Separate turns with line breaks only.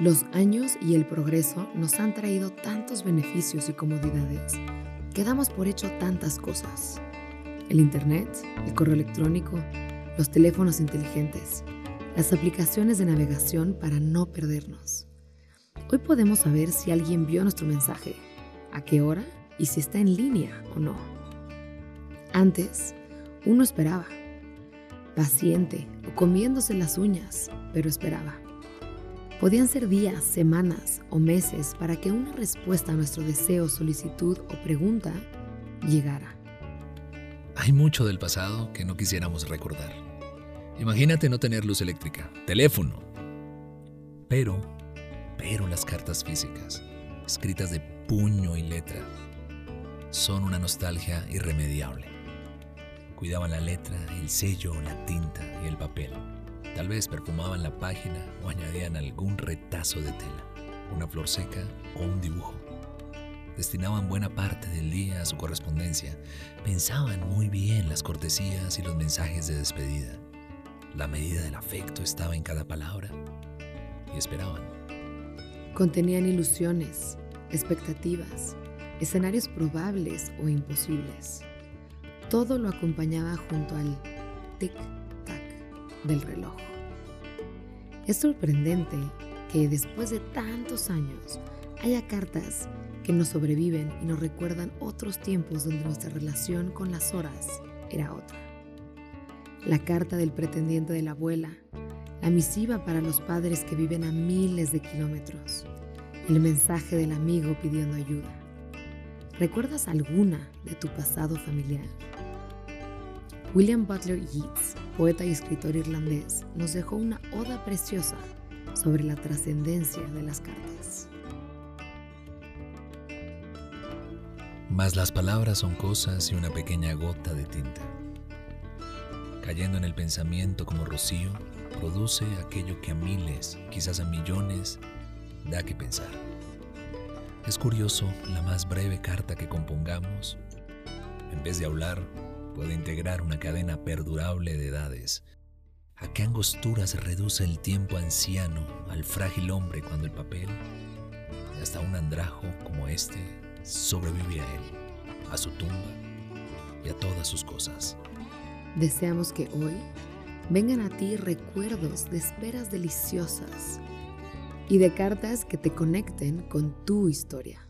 Los años y el progreso nos han traído tantos beneficios y comodidades que damos por hecho tantas cosas. El Internet, el correo electrónico, los teléfonos inteligentes, las aplicaciones de navegación para no perdernos. Hoy podemos saber si alguien vio nuestro mensaje, a qué hora y si está en línea o no. Antes, uno esperaba, paciente o comiéndose las uñas, pero esperaba. Podían ser días, semanas o meses para que una respuesta a nuestro deseo, solicitud o pregunta llegara.
Hay mucho del pasado que no quisiéramos recordar. Imagínate no tener luz eléctrica, teléfono. Pero, pero las cartas físicas, escritas de puño y letra, son una nostalgia irremediable. Cuidaban la letra, el sello, la tinta y el papel Tal vez perfumaban la página o añadían algún retazo de tela, una flor seca o un dibujo. Destinaban buena parte del día a su correspondencia. Pensaban muy bien las cortesías y los mensajes de despedida. La medida del afecto estaba en cada palabra y esperaban.
Contenían ilusiones, expectativas, escenarios probables o imposibles. Todo lo acompañaba junto al tic-tac del reloj. Es sorprendente que después de tantos años haya cartas que nos sobreviven y nos recuerdan otros tiempos donde nuestra relación con las horas era otra. La carta del pretendiente de la abuela, la misiva para los padres que viven a miles de kilómetros, el mensaje del amigo pidiendo ayuda. ¿Recuerdas alguna de tu pasado familiar? William Butler Yeats, poeta y escritor irlandés, nos dejó una oda preciosa sobre la trascendencia de las cartas.
Mas las palabras son cosas y una pequeña gota de tinta. Cayendo en el pensamiento como rocío, produce aquello que a miles, quizás a millones, da que pensar. Es curioso, la más breve carta que compongamos, en vez de hablar, puede integrar una cadena perdurable de edades. ¿A qué angostura se reduce el tiempo anciano al frágil hombre cuando el papel, hasta un andrajo como este, sobrevive a él, a su tumba y a todas sus cosas?
Deseamos que hoy vengan a ti recuerdos de esperas deliciosas y de cartas que te conecten con tu historia.